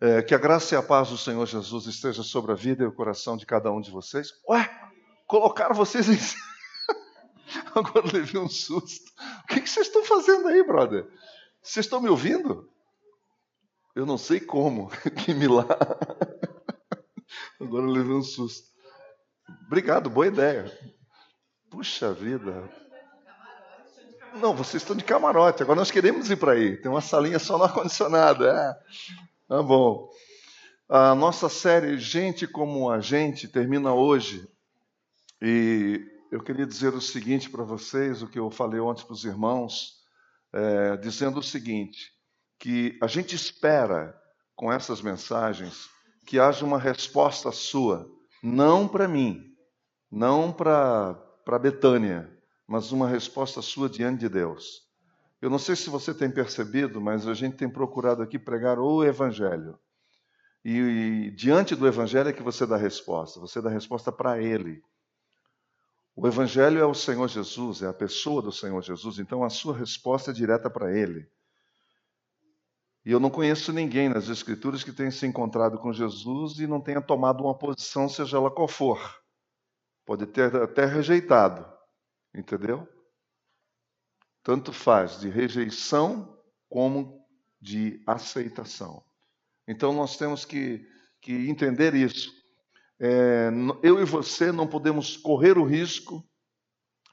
É, que a graça e a paz do Senhor Jesus esteja sobre a vida e o coração de cada um de vocês. Ué, colocaram vocês em. Agora levei um susto. O que, que vocês estão fazendo aí, brother? Vocês estão me ouvindo? Eu não sei como. Que milagre. Agora levei um susto. Obrigado, boa ideia. Puxa vida. Não, vocês estão de camarote. Agora nós queremos ir para aí. Tem uma salinha só no ar-condicionado. É. Tá bom. A nossa série Gente como a Gente termina hoje. E eu queria dizer o seguinte para vocês, o que eu falei ontem para os irmãos, é, dizendo o seguinte, que a gente espera com essas mensagens que haja uma resposta sua, não para mim, não para Betânia, mas uma resposta sua diante de Deus. Eu não sei se você tem percebido, mas a gente tem procurado aqui pregar o Evangelho. E, e diante do Evangelho é que você dá resposta, você dá resposta para Ele. O Evangelho é o Senhor Jesus, é a pessoa do Senhor Jesus, então a sua resposta é direta para Ele. E eu não conheço ninguém nas Escrituras que tenha se encontrado com Jesus e não tenha tomado uma posição, seja ela qual for. Pode ter até rejeitado, entendeu? Tanto faz de rejeição como de aceitação. Então nós temos que, que entender isso. É, eu e você não podemos correr o risco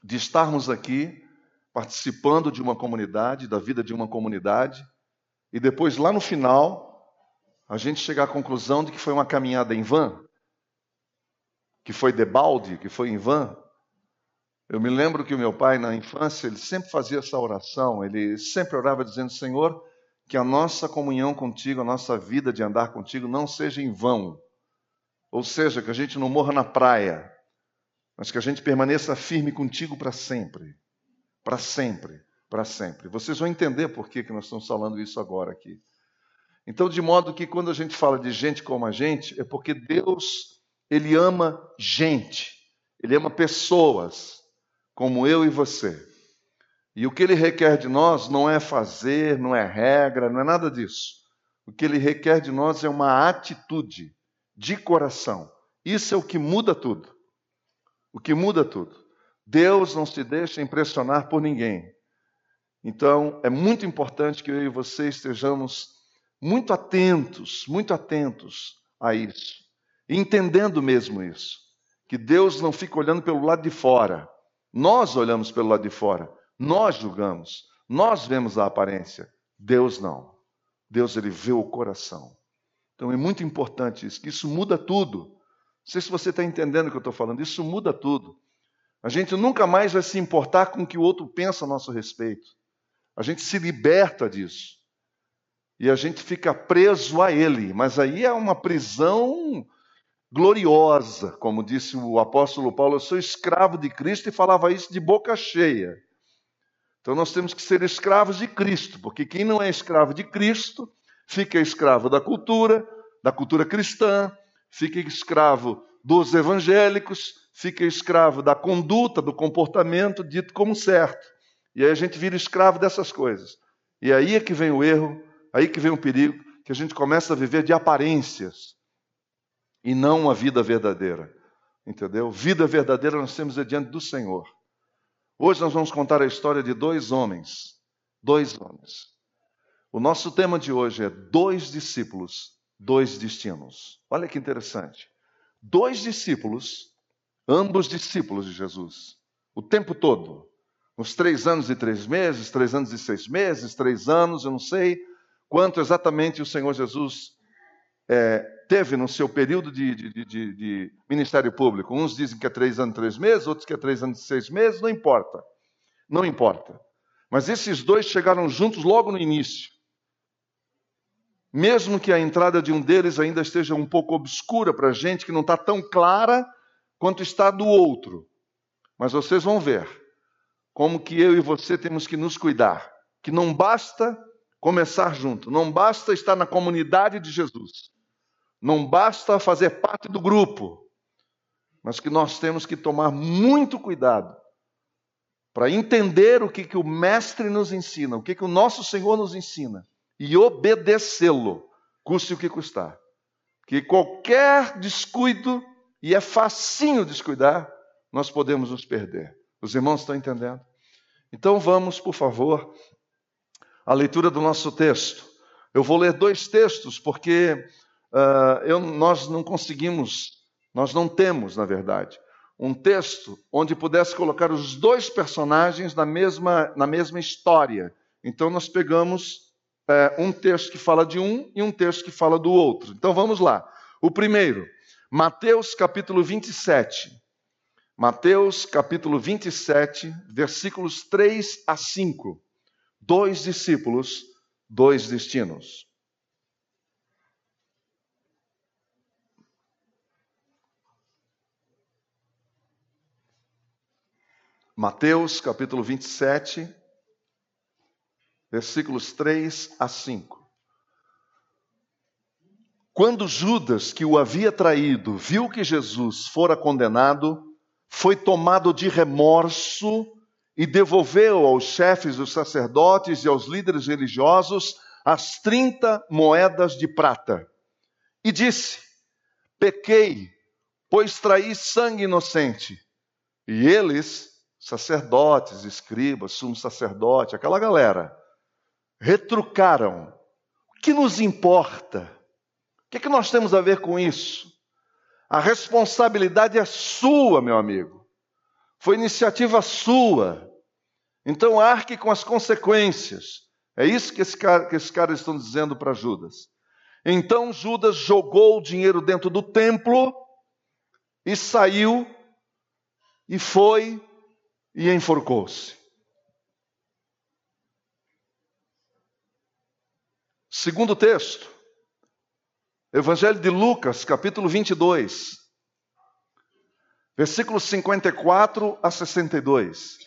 de estarmos aqui participando de uma comunidade, da vida de uma comunidade, e depois lá no final a gente chegar à conclusão de que foi uma caminhada em vão, que foi debalde, que foi em vão, eu me lembro que o meu pai, na infância, ele sempre fazia essa oração, ele sempre orava dizendo: Senhor, que a nossa comunhão contigo, a nossa vida de andar contigo não seja em vão. Ou seja, que a gente não morra na praia, mas que a gente permaneça firme contigo para sempre. Para sempre, para sempre. Vocês vão entender por que, que nós estamos falando isso agora aqui. Então, de modo que quando a gente fala de gente como a gente, é porque Deus, Ele ama gente, Ele ama pessoas como eu e você. E o que ele requer de nós não é fazer, não é regra, não é nada disso. O que ele requer de nós é uma atitude de coração. Isso é o que muda tudo. O que muda tudo. Deus não se deixa impressionar por ninguém. Então, é muito importante que eu e você estejamos muito atentos, muito atentos a isso. Entendendo mesmo isso. Que Deus não fica olhando pelo lado de fora. Nós olhamos pelo lado de fora, nós julgamos, nós vemos a aparência. Deus não. Deus ele vê o coração. Então é muito importante isso, que isso muda tudo. Não sei se você está entendendo o que eu estou falando, isso muda tudo. A gente nunca mais vai se importar com o que o outro pensa a nosso respeito. A gente se liberta disso. E a gente fica preso a ele. Mas aí é uma prisão gloriosa, como disse o apóstolo Paulo, eu sou escravo de Cristo e falava isso de boca cheia. Então nós temos que ser escravos de Cristo, porque quem não é escravo de Cristo fica escravo da cultura, da cultura cristã, fica escravo dos evangélicos, fica escravo da conduta, do comportamento dito como certo. E aí a gente vira escravo dessas coisas. E aí é que vem o erro, aí que vem o perigo, que a gente começa a viver de aparências e não uma vida verdadeira. Entendeu? Vida verdadeira nós temos diante do Senhor. Hoje nós vamos contar a história de dois homens. Dois homens. O nosso tema de hoje é dois discípulos, dois destinos. Olha que interessante. Dois discípulos, ambos discípulos de Jesus, o tempo todo. Uns três anos e três meses, três anos e seis meses, três anos, eu não sei quanto exatamente o Senhor Jesus é, teve no seu período de, de, de, de, ministério público. Uns dizem que é três anos, três meses, outros que é três anos seis meses, não importa. Não importa. Mas esses dois chegaram juntos logo no início. Mesmo que a entrada de um deles ainda esteja um pouco obscura para a gente, que não está tão clara quanto está do outro. Mas vocês vão ver como que eu e você temos que nos cuidar. Que não basta começar junto, não basta estar na comunidade de Jesus. Não basta fazer parte do grupo, mas que nós temos que tomar muito cuidado para entender o que, que o Mestre nos ensina, o que, que o nosso Senhor nos ensina e obedecê-lo. custe o que custar. Que qualquer descuido, e é facinho descuidar, nós podemos nos perder. Os irmãos estão entendendo? Então vamos, por favor, à leitura do nosso texto. Eu vou ler dois textos porque uh, eu, nós não conseguimos, nós não temos, na verdade, um texto onde pudesse colocar os dois personagens na mesma, na mesma história. Então nós pegamos é, um texto que fala de um e um texto que fala do outro. Então vamos lá. O primeiro, Mateus capítulo 27. Mateus capítulo 27, versículos 3 a 5. Dois discípulos, dois destinos. Mateus capítulo 27, versículos 3 a 5. Quando Judas, que o havia traído, viu que Jesus fora condenado, foi tomado de remorso e devolveu aos chefes dos sacerdotes e aos líderes religiosos as 30 moedas de prata. E disse: Pequei, pois traí sangue inocente. E eles, sacerdotes, escribas, sumo sacerdote, aquela galera, retrucaram: O que nos importa? O que, é que nós temos a ver com isso? A responsabilidade é sua, meu amigo. Foi iniciativa sua. Então arque com as consequências. É isso que, cara, que esses caras estão dizendo para Judas. Então Judas jogou o dinheiro dentro do templo e saiu e foi e enforcou-se. Segundo texto, Evangelho de Lucas, capítulo 22, versículos 54 a 62.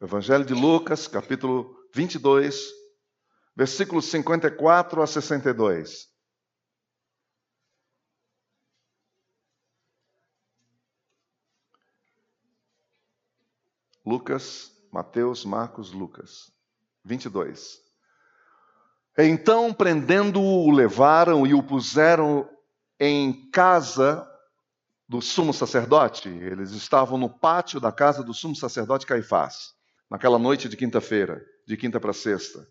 Evangelho de Lucas, capítulo 22, versículos 54 a 62. Lucas, Mateus, Marcos, Lucas. 22. Então, prendendo-o, o levaram e o puseram em casa do sumo sacerdote. Eles estavam no pátio da casa do sumo sacerdote Caifás, naquela noite de quinta-feira, de quinta para sexta.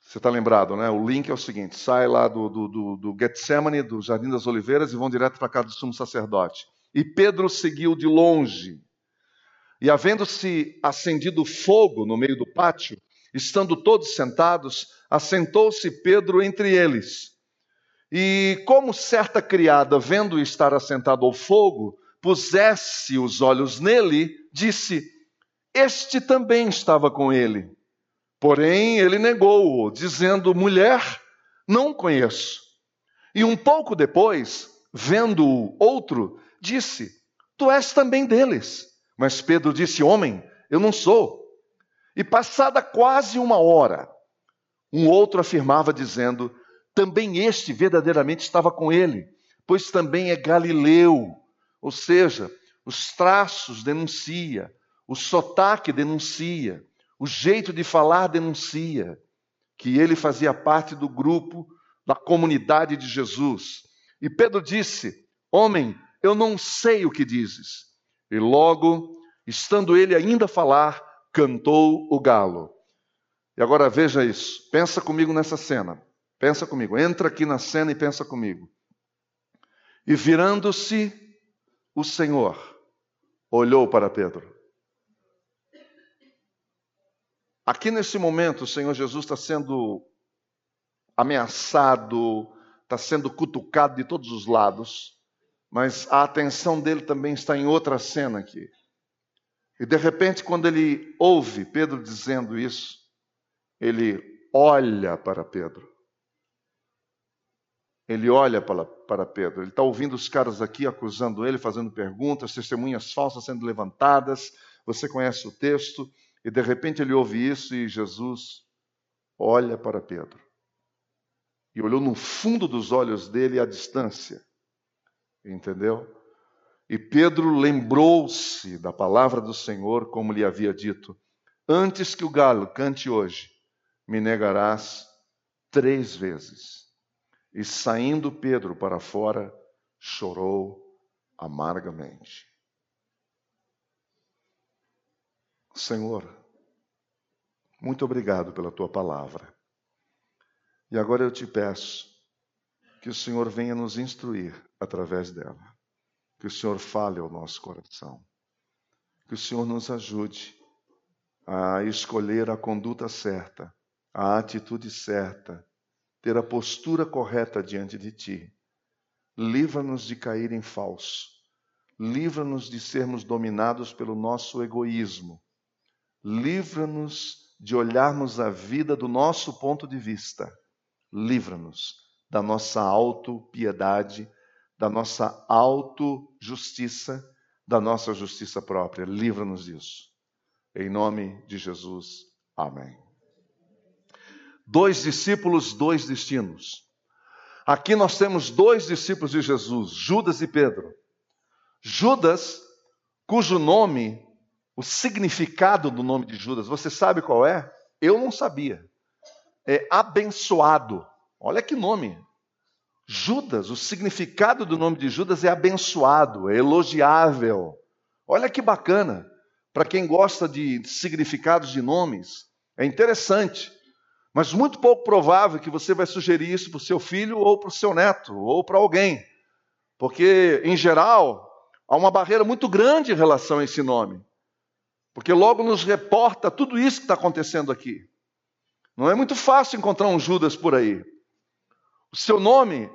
Você está lembrado, né? O link é o seguinte: sai lá do, do, do, do Getsemane, do Jardim das Oliveiras, e vão direto para a casa do sumo sacerdote. E Pedro seguiu de longe. E havendo-se acendido fogo no meio do pátio, estando todos sentados, assentou-se Pedro entre eles. E como certa criada, vendo estar assentado ao fogo, pusesse os olhos nele, disse: Este também estava com ele. Porém, ele negou-o, dizendo: Mulher, não conheço. E um pouco depois, vendo-o outro, disse: Tu és também deles. Mas Pedro disse: Homem, eu não sou. E passada quase uma hora, um outro afirmava, dizendo: também este verdadeiramente estava com ele, pois também é galileu. Ou seja, os traços denuncia, o sotaque denuncia, o jeito de falar denuncia que ele fazia parte do grupo da comunidade de Jesus. E Pedro disse: Homem, eu não sei o que dizes. E logo, estando ele ainda a falar, cantou o galo. E agora veja isso. Pensa comigo nessa cena. Pensa comigo. Entra aqui na cena e pensa comigo. E virando-se, o Senhor olhou para Pedro. Aqui nesse momento, o Senhor Jesus está sendo ameaçado, está sendo cutucado de todos os lados, mas a atenção dele também está em outra cena aqui. E de repente, quando ele ouve Pedro dizendo isso, ele olha para Pedro. Ele olha para, para Pedro. Ele está ouvindo os caras aqui acusando ele, fazendo perguntas, testemunhas falsas sendo levantadas. Você conhece o texto. E de repente ele ouve isso e Jesus olha para Pedro. E olhou no fundo dos olhos dele à distância. Entendeu? E Pedro lembrou-se da palavra do Senhor, como lhe havia dito: Antes que o galo cante hoje, me negarás três vezes. E saindo Pedro para fora, chorou amargamente. Senhor, muito obrigado pela tua palavra. E agora eu te peço que o Senhor venha nos instruir através dela. Que o Senhor fale ao nosso coração. Que o Senhor nos ajude a escolher a conduta certa, a atitude certa, ter a postura correta diante de Ti. Livra-nos de cair em falso. Livra-nos de sermos dominados pelo nosso egoísmo. Livra-nos de olharmos a vida do nosso ponto de vista. Livra-nos da nossa autopiedade, da nossa autojustiça, da nossa justiça própria. Livra-nos disso. Em nome de Jesus. Amém. Dois discípulos, dois destinos. Aqui nós temos dois discípulos de Jesus, Judas e Pedro. Judas, cujo nome o significado do nome de Judas, você sabe qual é? Eu não sabia. É abençoado. Olha que nome. Judas, o significado do nome de Judas é abençoado, é elogiável. Olha que bacana. Para quem gosta de significados de nomes, é interessante. Mas muito pouco provável que você vai sugerir isso para o seu filho ou para o seu neto ou para alguém. Porque, em geral, há uma barreira muito grande em relação a esse nome. Porque logo nos reporta tudo isso que está acontecendo aqui. Não é muito fácil encontrar um Judas por aí. O seu nome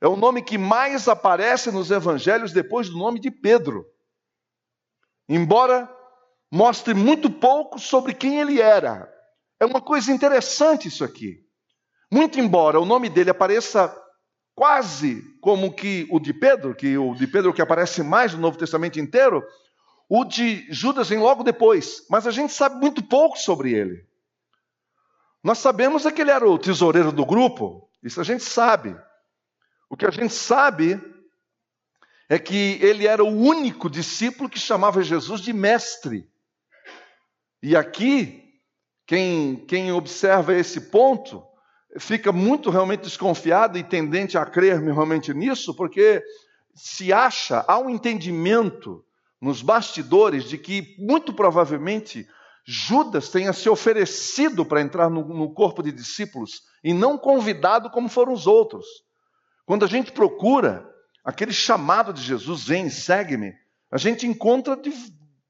é o nome que mais aparece nos evangelhos depois do nome de Pedro. Embora mostre muito pouco sobre quem ele era. É uma coisa interessante isso aqui. Muito embora o nome dele apareça quase como que o de Pedro, que o de Pedro que aparece mais no Novo Testamento inteiro, o de Judas vem logo depois, mas a gente sabe muito pouco sobre ele. Nós sabemos é que ele era o tesoureiro do grupo, isso a gente sabe. O que a gente sabe é que ele era o único discípulo que chamava Jesus de mestre. E aqui, quem, quem observa esse ponto, fica muito realmente desconfiado e tendente a crer realmente nisso, porque se acha, há um entendimento nos bastidores de que, muito provavelmente, Judas tenha se oferecido para entrar no, no, corpo de discípulos e não convidado como foram os outros. Quando a gente procura aquele chamado de Jesus, vem, segue-me, a gente encontra de,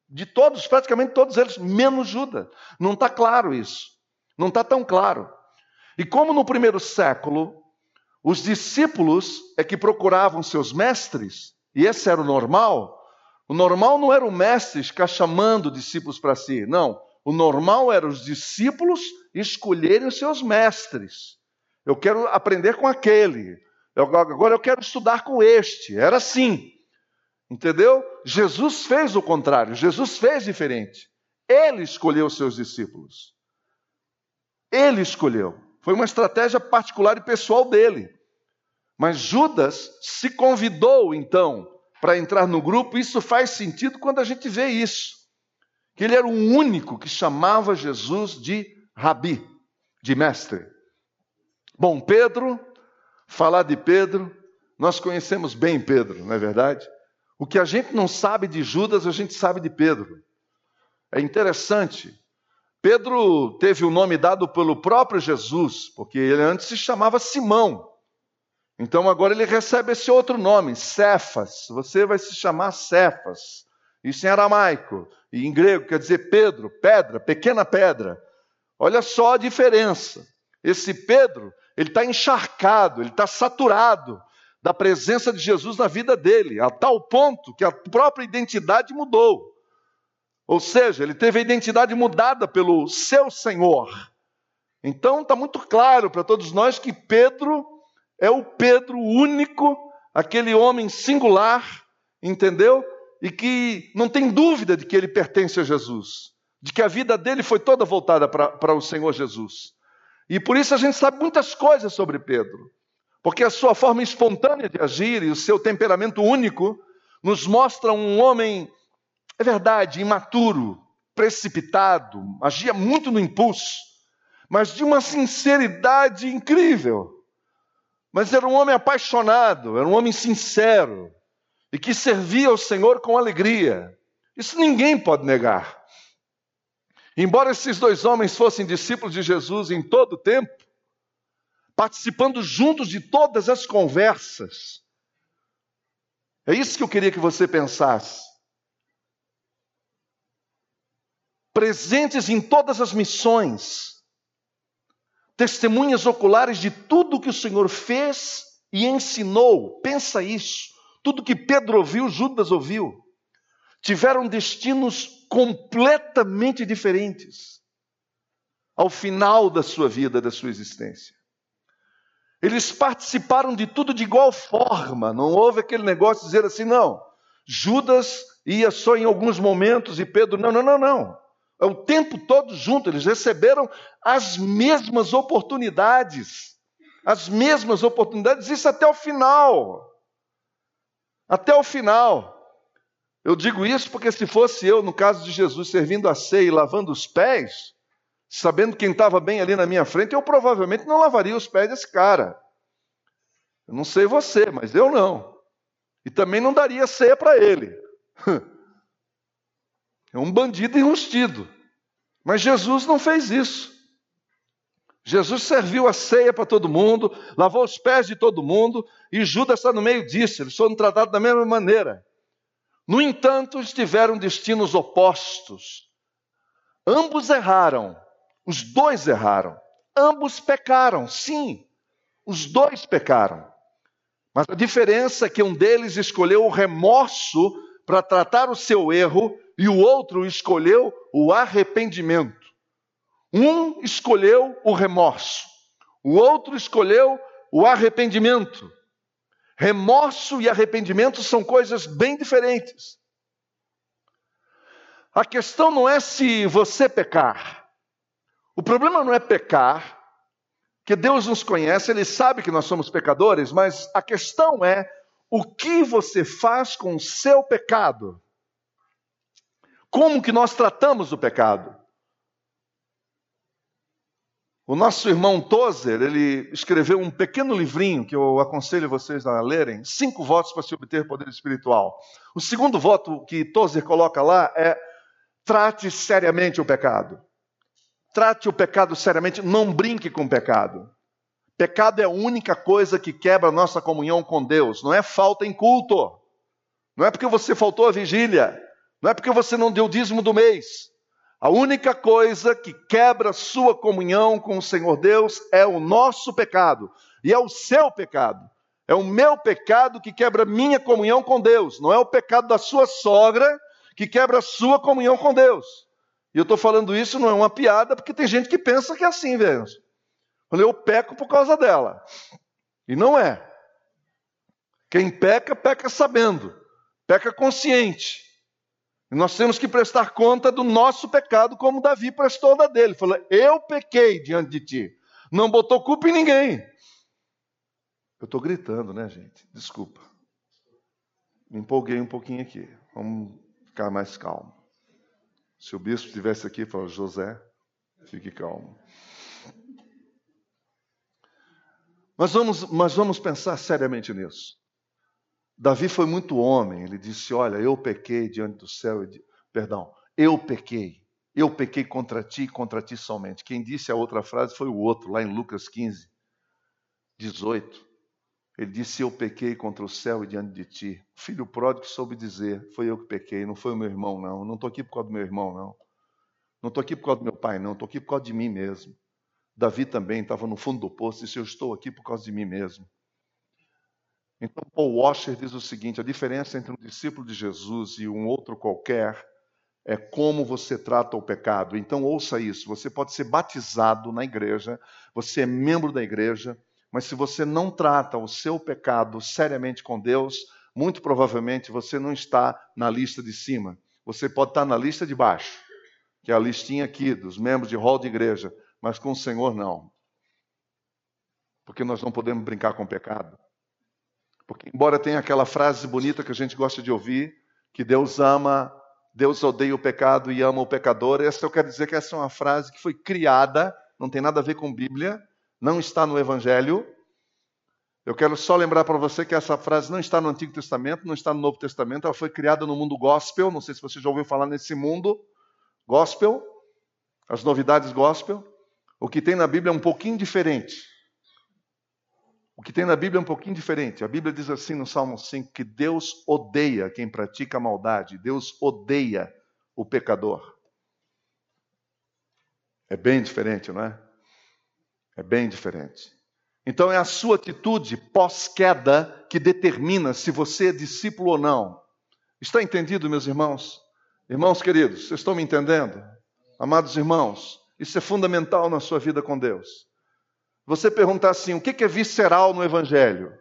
de todos, praticamente todos eles, menos Judas. Não está claro isso. Não está tão claro. E como no primeiro século, os discípulos é que procuravam seus mestres, e esse era o normal, o normal não era o mestre ficar chamando discípulos para si, não. O normal era os discípulos escolherem os seus mestres. Eu quero aprender com aquele. Eu, agora eu quero estudar com este. Era assim. Entendeu? Jesus fez o contrário. Jesus fez diferente. Ele escolheu os seus discípulos. Ele escolheu. Foi uma estratégia particular e pessoal dele. Mas Judas se convidou, então, para entrar no grupo, isso faz sentido quando a gente vê isso. Que ele era o único que chamava Jesus de rabi, de mestre. Bom, Pedro, falar de Pedro, nós conhecemos bem Pedro, não é verdade? O que a gente não sabe de Judas, a gente sabe de Pedro. É interessante. Pedro teve o nome dado pelo próprio Jesus, porque ele antes se chamava Simão. Então agora ele recebe esse outro nome, Cefas. Você vai se chamar Cefas. Isso em aramaico. E em grego quer dizer Pedro, pedra, pequena pedra. Olha só a diferença. Esse Pedro, ele está encharcado, ele está saturado da presença de Jesus na vida dele, a tal ponto que a própria identidade mudou. Ou seja, ele teve a identidade mudada pelo seu Senhor. Então está muito claro para todos nós que Pedro é o Pedro único, aquele homem singular, entendeu? E que não tem dúvida de que ele pertence a Jesus, de que a vida dele foi toda voltada para o Senhor Jesus. E por isso a gente sabe muitas coisas sobre Pedro, porque a sua forma espontânea de agir e o seu temperamento único nos mostram um homem, é verdade, imaturo, precipitado, agia muito no impulso, mas de uma sinceridade incrível. Mas era um homem apaixonado, era um homem sincero e que servia ao Senhor com alegria. Isso ninguém pode negar. Embora esses dois homens fossem discípulos de Jesus em todo o tempo, participando juntos de todas as conversas, é isso que eu queria que você pensasse. Presentes em todas as missões, testemunhas oculares de tudo que o Senhor fez e ensinou. Pensa isso. Tudo que Pedro ouviu, Judas ouviu. Tiveram destinos completamente diferentes ao final da sua vida, da sua existência. Eles participaram de tudo de igual forma, não houve aquele negócio de dizer assim, não, Judas ia só em alguns momentos e Pedro, não, não, não, não. É o tempo todo junto, eles receberam as mesmas oportunidades, as mesmas oportunidades, isso até o final. Até o final. Eu digo isso porque se fosse eu, no caso de Jesus, servindo a ceia e lavando os pés, sabendo quem estava bem ali na minha frente, eu provavelmente não lavaria os pés desse cara. Eu não sei você, mas eu não. E também não daria ceia para ele. É um bandido enrustido. Mas Jesus não fez isso. Jesus serviu a ceia para todo mundo, lavou os pés de todo mundo, e Judas está no meio disso, eles foram tratados da mesma maneira. No entanto, estiveram destinos opostos. Ambos erraram, os dois erraram, ambos pecaram, sim, os dois pecaram. Mas a diferença é que um deles escolheu o remorso para tratar o seu erro e o outro escolheu o arrependimento. Um escolheu o remorso, o outro escolheu o arrependimento. Remorso e arrependimento são coisas bem diferentes. A questão não é se você pecar. O problema não é pecar, que Deus nos conhece, Ele sabe que nós somos pecadores, mas a questão é o que você faz com o seu pecado. Como que nós tratamos o pecado? O nosso irmão Tozer, ele escreveu um pequeno livrinho que eu aconselho vocês a lerem, Cinco Votos para se obter poder espiritual. O segundo voto que Tozer coloca lá é trate seriamente o pecado. Trate o pecado seriamente, não brinque com o pecado. Pecado é a única coisa que quebra a nossa comunhão com Deus, não é falta em culto. Não é porque você faltou a vigília, não é porque você não deu o dízimo do mês, a única coisa que quebra sua comunhão com o Senhor Deus é o nosso pecado, e é o seu pecado. É o meu pecado que quebra minha comunhão com Deus, não é o pecado da sua sogra que quebra a sua comunhão com Deus. E eu estou falando isso, não é uma piada, porque tem gente que pensa que é assim, velho. Eu peco por causa dela. E não é. Quem peca, peca sabendo, peca consciente. Nós temos que prestar conta do nosso pecado, como Davi prestou da dele. Falou: Eu pequei diante de ti. Não botou culpa em ninguém. Eu estou gritando, né, gente? Desculpa. Me empolguei um pouquinho aqui. Vamos ficar mais calmo. Se o bispo estivesse aqui, falou: José, fique calmo. Mas vamos, mas vamos pensar seriamente nisso. Davi foi muito homem, ele disse: Olha, eu pequei diante do céu, perdão, eu pequei, eu pequei contra ti contra ti somente. Quem disse a outra frase foi o outro, lá em Lucas 15, 18. Ele disse: Eu pequei contra o céu e diante de ti. Filho pródigo soube dizer: Foi eu que pequei, não foi o meu irmão, não. Não estou aqui por causa do meu irmão, não. Não estou aqui por causa do meu pai, não. Estou aqui por causa de mim mesmo. Davi também estava no fundo do poço e disse: Eu estou aqui por causa de mim mesmo. Então, Paul Washer diz o seguinte: a diferença entre um discípulo de Jesus e um outro qualquer é como você trata o pecado. Então, ouça isso: você pode ser batizado na igreja, você é membro da igreja, mas se você não trata o seu pecado seriamente com Deus, muito provavelmente você não está na lista de cima. Você pode estar na lista de baixo, que é a listinha aqui dos membros de hall de igreja, mas com o Senhor não. Porque nós não podemos brincar com o pecado. Porque, embora tenha aquela frase bonita que a gente gosta de ouvir, que Deus ama, Deus odeia o pecado e ama o pecador, essa eu quero dizer que essa é uma frase que foi criada não tem nada a ver com Bíblia, não está no Evangelho. Eu quero só lembrar para você que essa frase não está no Antigo Testamento, não está no Novo Testamento, ela foi criada no mundo gospel, não sei se você já ouviu falar nesse mundo gospel, as novidades gospel. O que tem na Bíblia é um pouquinho diferente. O que tem na Bíblia é um pouquinho diferente. A Bíblia diz assim no Salmo 5 que Deus odeia quem pratica maldade, Deus odeia o pecador. É bem diferente, não é? É bem diferente. Então é a sua atitude pós-queda que determina se você é discípulo ou não. Está entendido, meus irmãos? Irmãos queridos, vocês estão me entendendo? Amados irmãos, isso é fundamental na sua vida com Deus. Você perguntar assim, o que é visceral no Evangelho?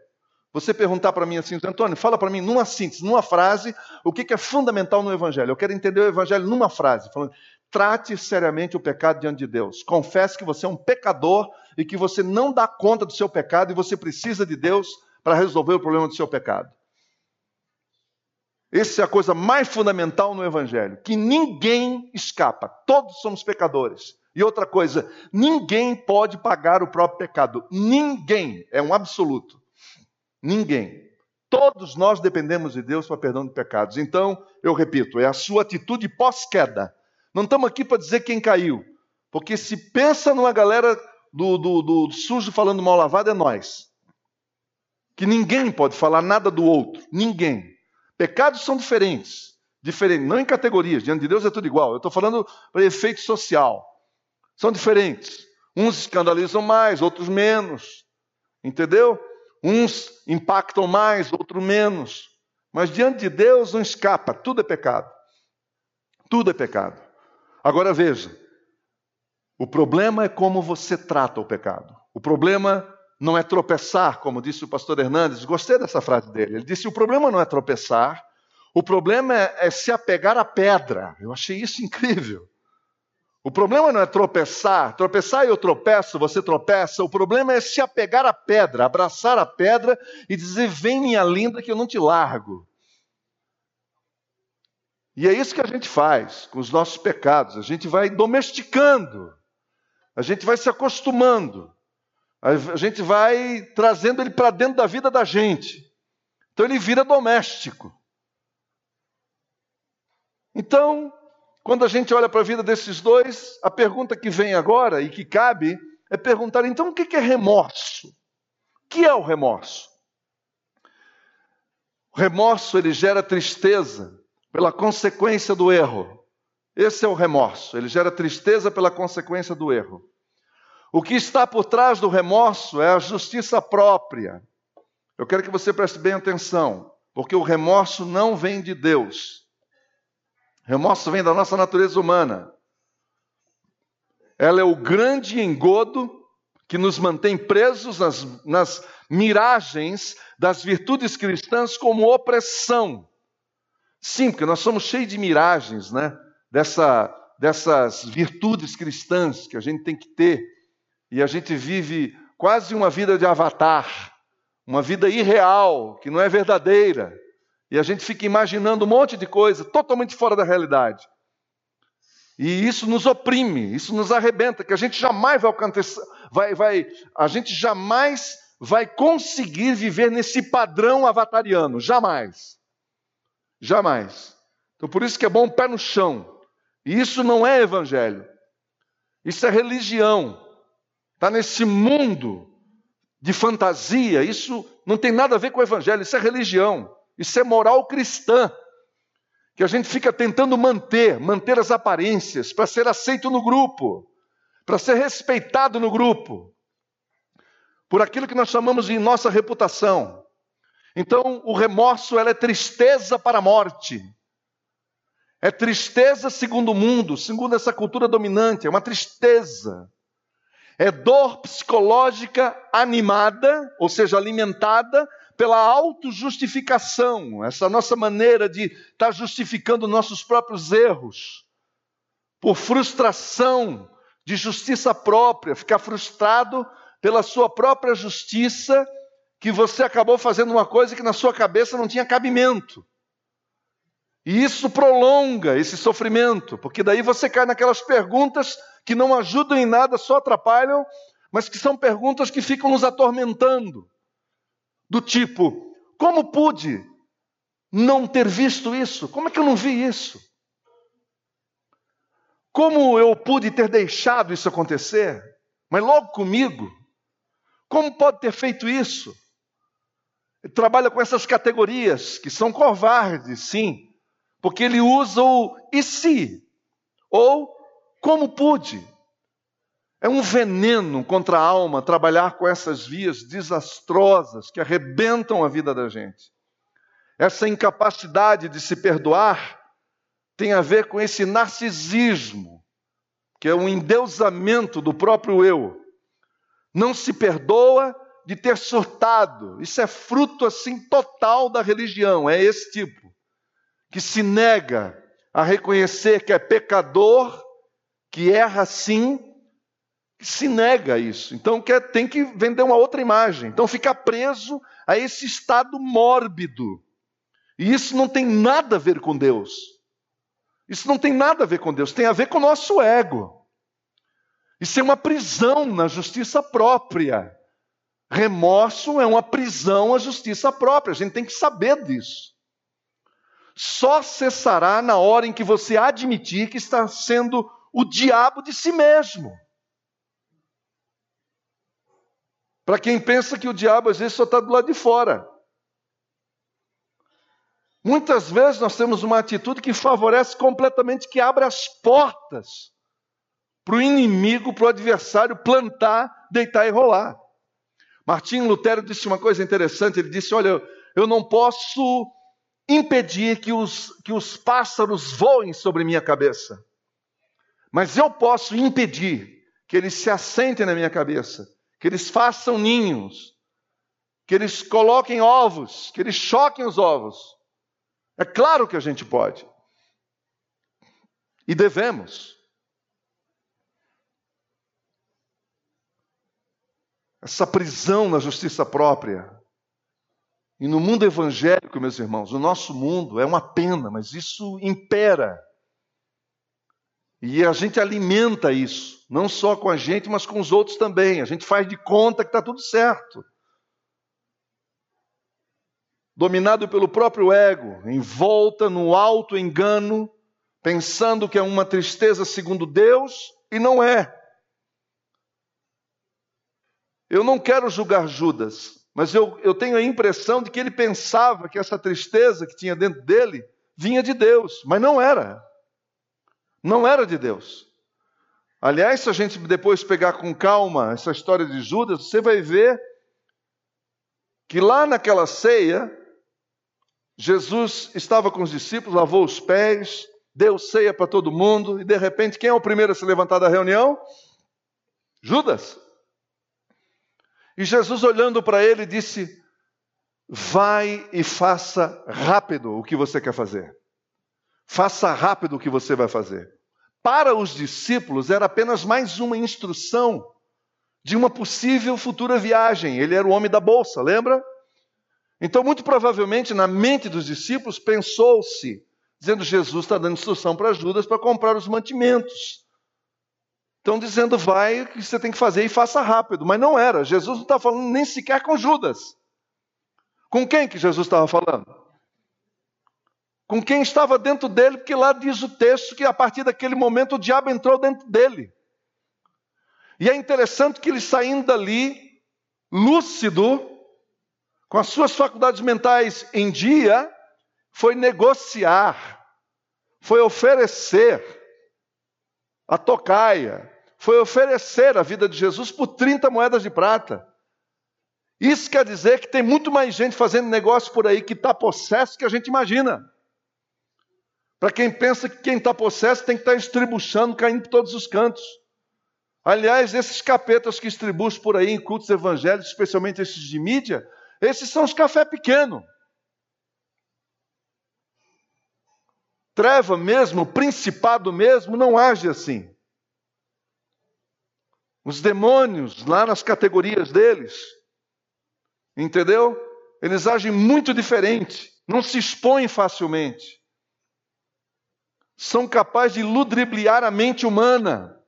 Você perguntar para mim assim, Antônio, fala para mim numa síntese, numa frase, o que é fundamental no Evangelho. Eu quero entender o Evangelho numa frase, falando, trate seriamente o pecado diante de Deus. Confesse que você é um pecador e que você não dá conta do seu pecado e você precisa de Deus para resolver o problema do seu pecado. Essa é a coisa mais fundamental no Evangelho, que ninguém escapa, todos somos pecadores. E outra coisa, ninguém pode pagar o próprio pecado. Ninguém, é um absoluto. Ninguém. Todos nós dependemos de Deus para perdão de pecados. Então, eu repito, é a sua atitude pós-queda. Não estamos aqui para dizer quem caiu. Porque se pensa numa galera do, do, do sujo falando mal lavado, é nós. Que ninguém pode falar nada do outro. Ninguém. Pecados são diferentes. Diferentes, não em categorias. Diante de Deus é tudo igual. Eu estou falando para efeito social são diferentes. Uns escandalizam mais, outros menos. Entendeu? Uns impactam mais, outros menos. Mas diante de Deus não escapa, tudo é pecado. Tudo é pecado. Agora veja, o problema é como você trata o pecado. O problema não é tropeçar, como disse o pastor Hernandes. Gostei dessa frase dele. Ele disse: o problema não é tropeçar, o problema é, é se apegar à pedra. Eu achei isso incrível. O problema não é tropeçar, tropeçar eu tropeço, você tropeça. O problema é se apegar à pedra, abraçar a pedra e dizer: Vem, minha linda, que eu não te largo. E é isso que a gente faz com os nossos pecados. A gente vai domesticando, a gente vai se acostumando, a gente vai trazendo ele para dentro da vida da gente. Então ele vira doméstico. Então, quando a gente olha para a vida desses dois, a pergunta que vem agora e que cabe é perguntar: então o que é remorso? O que é o remorso? O remorso ele gera tristeza pela consequência do erro. Esse é o remorso, ele gera tristeza pela consequência do erro. O que está por trás do remorso é a justiça própria. Eu quero que você preste bem atenção, porque o remorso não vem de Deus. Remorso vem da nossa natureza humana. Ela é o grande engodo que nos mantém presos nas, nas miragens das virtudes cristãs como opressão. Sim, porque nós somos cheios de miragens, né? Dessa, dessas virtudes cristãs que a gente tem que ter. E a gente vive quase uma vida de avatar, uma vida irreal, que não é verdadeira. E a gente fica imaginando um monte de coisa totalmente fora da realidade. E isso nos oprime, isso nos arrebenta, que a gente jamais vai alcançar, vai, vai, a gente jamais vai conseguir viver nesse padrão avatariano, jamais. Jamais. Então por isso que é bom o pé no chão. E isso não é evangelho. Isso é religião. Está nesse mundo de fantasia, isso não tem nada a ver com o evangelho, isso é religião. Isso é moral cristã, que a gente fica tentando manter, manter as aparências para ser aceito no grupo, para ser respeitado no grupo, por aquilo que nós chamamos de nossa reputação. Então, o remorso é tristeza para a morte. É tristeza segundo o mundo, segundo essa cultura dominante, é uma tristeza. É dor psicológica animada, ou seja, alimentada pela autojustificação, essa nossa maneira de estar tá justificando nossos próprios erros, por frustração de justiça própria, ficar frustrado pela sua própria justiça, que você acabou fazendo uma coisa que na sua cabeça não tinha cabimento. E isso prolonga esse sofrimento, porque daí você cai naquelas perguntas que não ajudam em nada, só atrapalham, mas que são perguntas que ficam nos atormentando. Do tipo: como pude não ter visto isso? Como é que eu não vi isso? Como eu pude ter deixado isso acontecer? Mas logo comigo? Como pode ter feito isso? Ele trabalha com essas categorias que são covardes, sim, porque ele usa o e se ou como pude. É um veneno contra a alma trabalhar com essas vias desastrosas que arrebentam a vida da gente. Essa incapacidade de se perdoar tem a ver com esse narcisismo, que é um endeusamento do próprio eu. Não se perdoa de ter surtado. Isso é fruto assim total da religião, é esse tipo que se nega a reconhecer que é pecador, que erra sim, se nega a isso. Então quer, tem que vender uma outra imagem. Então fica preso a esse estado mórbido. E isso não tem nada a ver com Deus. Isso não tem nada a ver com Deus, tem a ver com o nosso ego. Isso é uma prisão na justiça própria. Remorso é uma prisão à justiça própria. A gente tem que saber disso. Só cessará na hora em que você admitir que está sendo o diabo de si mesmo. Para quem pensa que o diabo às vezes só está do lado de fora. Muitas vezes nós temos uma atitude que favorece completamente, que abre as portas para o inimigo, para o adversário plantar, deitar e rolar. Martim Lutero disse uma coisa interessante: ele disse, Olha, eu não posso impedir que os, que os pássaros voem sobre minha cabeça, mas eu posso impedir que eles se assentem na minha cabeça que eles façam ninhos, que eles coloquem ovos, que eles choquem os ovos. É claro que a gente pode. E devemos. Essa prisão na justiça própria. E no mundo evangélico, meus irmãos, o nosso mundo é uma pena, mas isso impera. E a gente alimenta isso, não só com a gente, mas com os outros também. A gente faz de conta que está tudo certo. Dominado pelo próprio ego, envolta no alto engano, pensando que é uma tristeza segundo Deus e não é. Eu não quero julgar Judas, mas eu, eu tenho a impressão de que ele pensava que essa tristeza que tinha dentro dele vinha de Deus, mas não era. Não era de Deus. Aliás, se a gente depois pegar com calma essa história de Judas, você vai ver que lá naquela ceia, Jesus estava com os discípulos, lavou os pés, deu ceia para todo mundo, e de repente, quem é o primeiro a se levantar da reunião? Judas. E Jesus, olhando para ele, disse: Vai e faça rápido o que você quer fazer. Faça rápido o que você vai fazer. Para os discípulos era apenas mais uma instrução de uma possível futura viagem. Ele era o homem da bolsa, lembra? Então, muito provavelmente, na mente dos discípulos, pensou-se, dizendo: Jesus está dando instrução para Judas para comprar os mantimentos. Estão dizendo, vai, o que você tem que fazer e faça rápido. Mas não era. Jesus não está falando nem sequer com Judas. Com quem que Jesus estava falando? Com quem estava dentro dele, porque lá diz o texto que a partir daquele momento o diabo entrou dentro dele. E é interessante que ele saindo dali, lúcido, com as suas faculdades mentais em dia, foi negociar, foi oferecer a tocaia, foi oferecer a vida de Jesus por 30 moedas de prata. Isso quer dizer que tem muito mais gente fazendo negócio por aí que está possesso que a gente imagina. Para quem pensa que quem está possesso tem que estar tá estribuchando, caindo por todos os cantos. Aliás, esses capetas que estribucham por aí em cultos evangélicos, especialmente esses de mídia, esses são os café pequeno. Treva mesmo, principado mesmo, não age assim. Os demônios, lá nas categorias deles, entendeu? Eles agem muito diferente, não se expõem facilmente. São capazes de ludibriar a mente humana.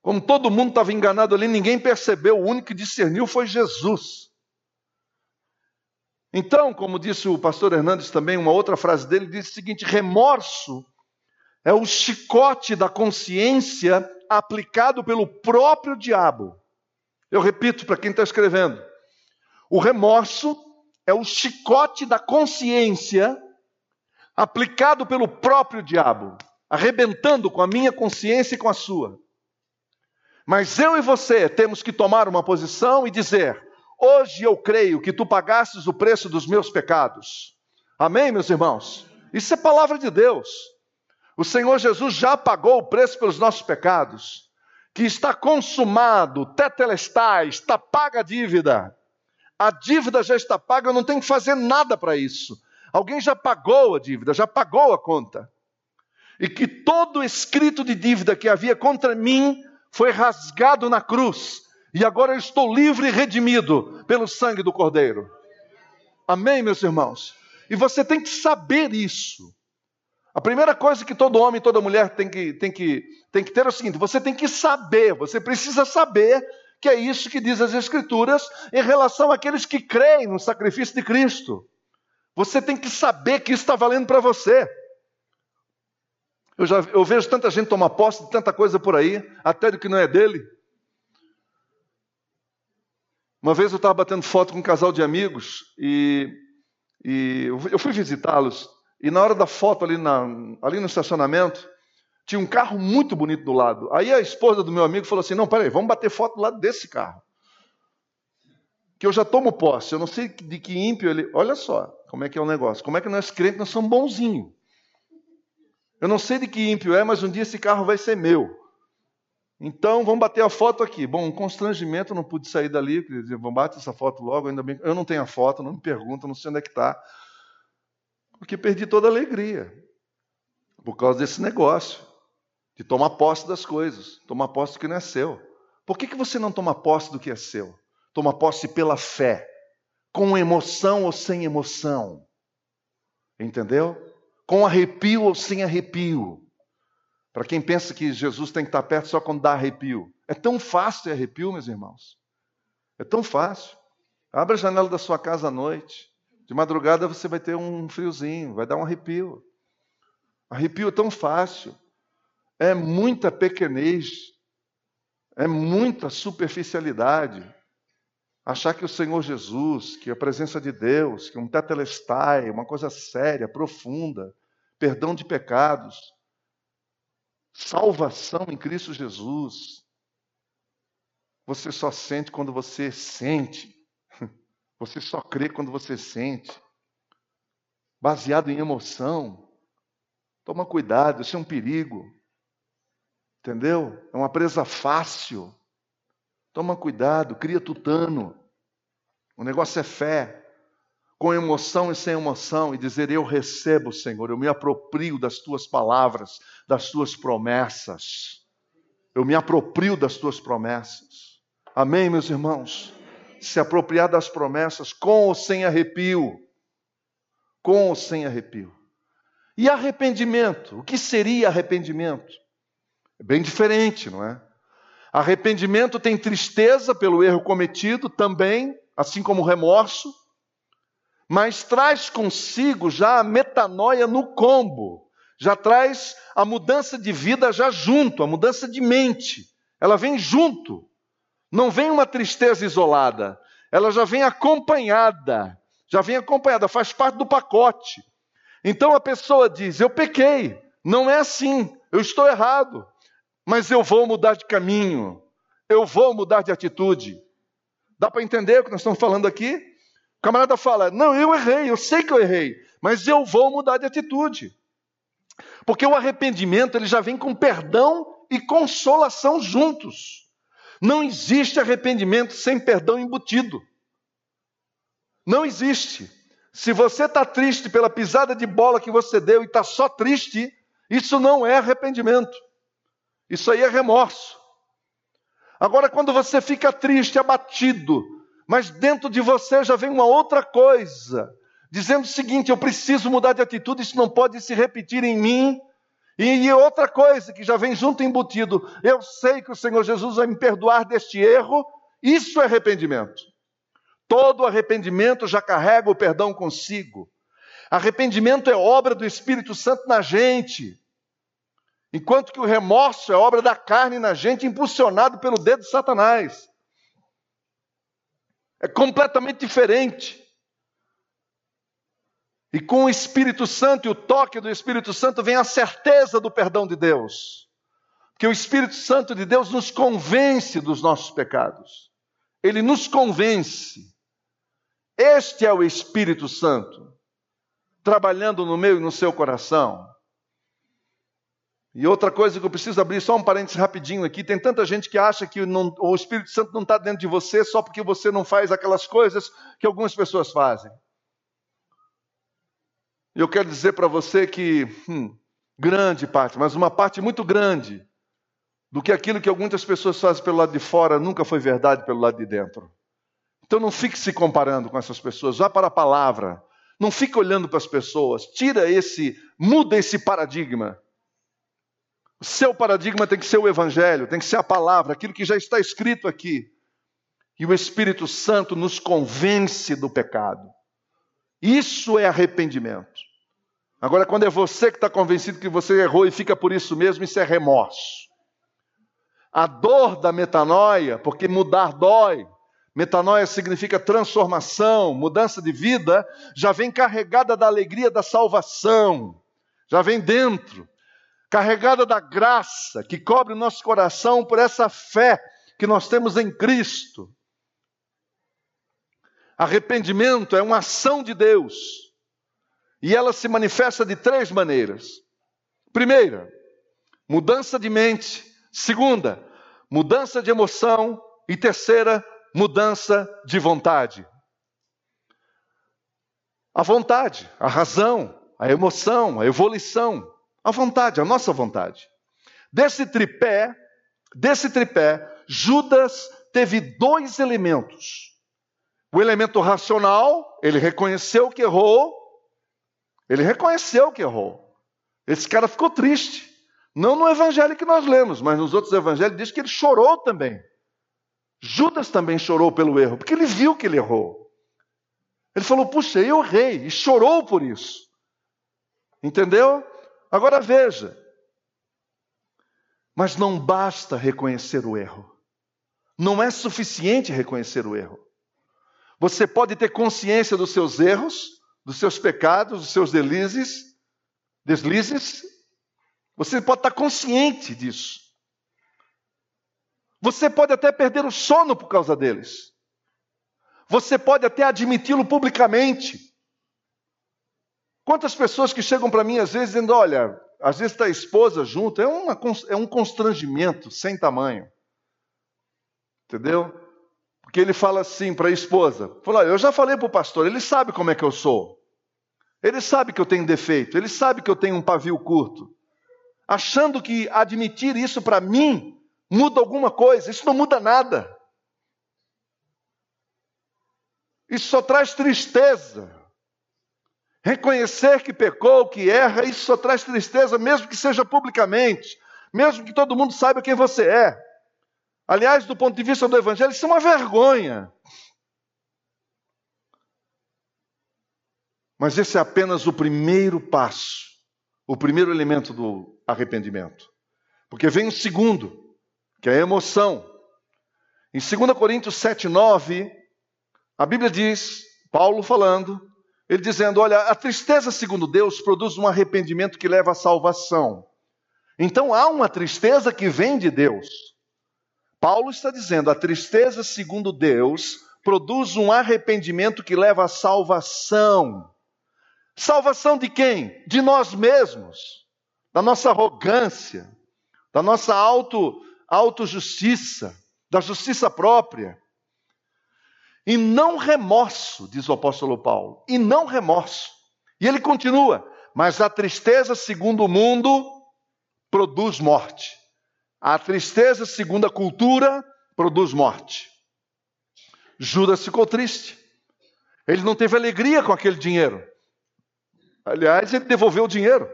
Como todo mundo estava enganado ali, ninguém percebeu, o único que discerniu foi Jesus. Então, como disse o pastor Hernandes também, uma outra frase dele diz o seguinte: remorso é o chicote da consciência aplicado pelo próprio diabo. Eu repito para quem está escrevendo: o remorso é o chicote da consciência aplicado pelo próprio diabo, arrebentando com a minha consciência e com a sua. Mas eu e você temos que tomar uma posição e dizer: hoje eu creio que tu pagastes o preço dos meus pecados. Amém, meus irmãos? Isso é palavra de Deus. O Senhor Jesus já pagou o preço pelos nossos pecados, que está consumado, tetelestai, está paga a dívida. A dívida já está paga, eu não tenho que fazer nada para isso. Alguém já pagou a dívida, já pagou a conta. E que todo escrito de dívida que havia contra mim foi rasgado na cruz. E agora eu estou livre e redimido pelo sangue do Cordeiro. Amém, meus irmãos? E você tem que saber isso. A primeira coisa que todo homem e toda mulher tem que, tem, que, tem que ter é o seguinte: você tem que saber, você precisa saber que é isso que diz as Escrituras em relação àqueles que creem no sacrifício de Cristo. Você tem que saber que isso está valendo para você. Eu, já, eu vejo tanta gente tomar posse de tanta coisa por aí, até do que não é dele. Uma vez eu estava batendo foto com um casal de amigos e, e eu fui visitá-los. E na hora da foto ali, na, ali no estacionamento, tinha um carro muito bonito do lado. Aí a esposa do meu amigo falou assim: Não, peraí, vamos bater foto do lado desse carro. Que eu já tomo posse. Eu não sei de que ímpio ele. Olha só como é que é o negócio. Como é que nós crentes nós somos bonzinhos. Eu não sei de que ímpio é, mas um dia esse carro vai ser meu. Então, vamos bater a foto aqui. Bom, um constrangimento, não pude sair dali, vamos bater essa foto logo, ainda bem. Eu não tenho a foto, não me pergunta, não sei onde é que está. Porque perdi toda a alegria. Por causa desse negócio. De tomar posse das coisas. Tomar posse do que não é seu. Por que, que você não toma posse do que é seu? Toma posse pela fé. Com emoção ou sem emoção. Entendeu? Com arrepio ou sem arrepio. Para quem pensa que Jesus tem que estar perto só quando dá arrepio. É tão fácil ter arrepio, meus irmãos. É tão fácil. Abra a janela da sua casa à noite. De madrugada você vai ter um friozinho, vai dar um arrepio. Arrepio é tão fácil. É muita pequenez. É muita superficialidade. Achar que o Senhor Jesus, que a presença de Deus, que um tetelestai, uma coisa séria, profunda, perdão de pecados, salvação em Cristo Jesus. Você só sente quando você sente. Você só crê quando você sente. Baseado em emoção. Toma cuidado, isso é um perigo. Entendeu? É uma presa fácil. Toma cuidado, cria tutano. O negócio é fé com emoção e sem emoção, e dizer: Eu recebo, Senhor, eu me aproprio das tuas palavras, das tuas promessas. Eu me aproprio das tuas promessas. Amém, meus irmãos? Se apropriar das promessas com ou sem arrepio. Com ou sem arrepio. E arrependimento? O que seria arrependimento? É bem diferente, não é? Arrependimento tem tristeza pelo erro cometido também, assim como remorso mas traz consigo já a metanoia no combo, já traz a mudança de vida já junto, a mudança de mente. Ela vem junto. Não vem uma tristeza isolada, ela já vem acompanhada, já vem acompanhada, faz parte do pacote. Então a pessoa diz: Eu pequei, não é assim, eu estou errado, mas eu vou mudar de caminho, eu vou mudar de atitude. Dá para entender o que nós estamos falando aqui? O camarada fala: Não, eu errei, eu sei que eu errei, mas eu vou mudar de atitude. Porque o arrependimento ele já vem com perdão e consolação juntos. Não existe arrependimento sem perdão embutido. Não existe. Se você está triste pela pisada de bola que você deu e está só triste, isso não é arrependimento. Isso aí é remorso. Agora, quando você fica triste, abatido, mas dentro de você já vem uma outra coisa. dizendo o seguinte: eu preciso mudar de atitude, isso não pode se repetir em mim. E outra coisa que já vem junto embutido, eu sei que o Senhor Jesus vai me perdoar deste erro, isso é arrependimento. Todo arrependimento já carrega o perdão consigo. Arrependimento é obra do Espírito Santo na gente, enquanto que o remorso é obra da carne na gente, impulsionado pelo dedo de Satanás. É completamente diferente. E com o Espírito Santo e o toque do Espírito Santo vem a certeza do perdão de Deus. Que o Espírito Santo de Deus nos convence dos nossos pecados. Ele nos convence. Este é o Espírito Santo trabalhando no meu e no seu coração. E outra coisa que eu preciso abrir, só um parênteses rapidinho aqui: tem tanta gente que acha que não, o Espírito Santo não está dentro de você só porque você não faz aquelas coisas que algumas pessoas fazem. Eu quero dizer para você que hum, grande parte, mas uma parte muito grande do que aquilo que algumas pessoas fazem pelo lado de fora nunca foi verdade pelo lado de dentro. Então não fique se comparando com essas pessoas, vá para a palavra. Não fique olhando para as pessoas, tira esse, muda esse paradigma. Seu paradigma tem que ser o evangelho, tem que ser a palavra, aquilo que já está escrito aqui. E o Espírito Santo nos convence do pecado. Isso é arrependimento. Agora, quando é você que está convencido que você errou e fica por isso mesmo, isso é remorso. A dor da metanoia, porque mudar dói. Metanoia significa transformação, mudança de vida, já vem carregada da alegria da salvação, já vem dentro, carregada da graça que cobre o nosso coração por essa fé que nós temos em Cristo. Arrependimento é uma ação de Deus. E ela se manifesta de três maneiras. Primeira, mudança de mente. Segunda, mudança de emoção. E terceira, mudança de vontade. A vontade, a razão, a emoção, a evolução. A vontade, a nossa vontade. Desse tripé, desse tripé, Judas teve dois elementos o elemento racional, ele reconheceu que errou. Ele reconheceu que errou. Esse cara ficou triste. Não no evangelho que nós lemos, mas nos outros evangelhos diz que ele chorou também. Judas também chorou pelo erro, porque ele viu que ele errou. Ele falou: Puxa, eu errei, e chorou por isso. Entendeu? Agora veja. Mas não basta reconhecer o erro. Não é suficiente reconhecer o erro. Você pode ter consciência dos seus erros, dos seus pecados, dos seus deslizes, deslizes. Você pode estar consciente disso. Você pode até perder o sono por causa deles. Você pode até admiti-lo publicamente. Quantas pessoas que chegam para mim às vezes dizendo: olha, às vezes está a esposa junto, é, uma, é um constrangimento sem tamanho. Entendeu? Porque ele fala assim para a esposa: fala, Eu já falei para o pastor, ele sabe como é que eu sou. Ele sabe que eu tenho defeito, ele sabe que eu tenho um pavio curto. Achando que admitir isso para mim muda alguma coisa, isso não muda nada. Isso só traz tristeza. Reconhecer que pecou, que erra, isso só traz tristeza, mesmo que seja publicamente, mesmo que todo mundo saiba quem você é. Aliás, do ponto de vista do Evangelho, isso é uma vergonha. Mas esse é apenas o primeiro passo, o primeiro elemento do arrependimento. Porque vem o segundo, que é a emoção. Em 2 Coríntios 7, 9, a Bíblia diz, Paulo falando, ele dizendo: Olha, a tristeza, segundo Deus, produz um arrependimento que leva à salvação. Então há uma tristeza que vem de Deus. Paulo está dizendo: a tristeza, segundo Deus, produz um arrependimento que leva à salvação. Salvação de quem? De nós mesmos, da nossa arrogância, da nossa auto, autojustiça, da justiça própria. E não remorso, diz o apóstolo Paulo, e não remorso. E ele continua: mas a tristeza, segundo o mundo, produz morte. A tristeza, segundo a cultura, produz morte. Judas ficou triste. Ele não teve alegria com aquele dinheiro. Aliás, ele devolveu o dinheiro.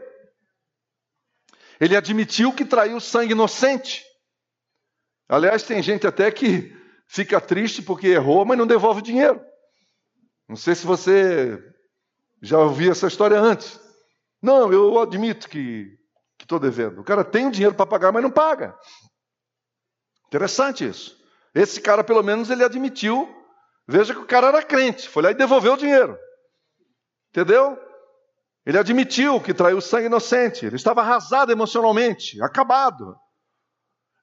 Ele admitiu que traiu sangue inocente. Aliás, tem gente até que fica triste porque errou, mas não devolve o dinheiro. Não sei se você já ouviu essa história antes. Não, eu admito que estou devendo. O cara tem o dinheiro para pagar, mas não paga. Interessante isso. Esse cara, pelo menos, ele admitiu. Veja que o cara era crente, foi lá e devolveu o dinheiro. Entendeu? Ele admitiu que traiu sangue inocente. Ele estava arrasado emocionalmente, acabado.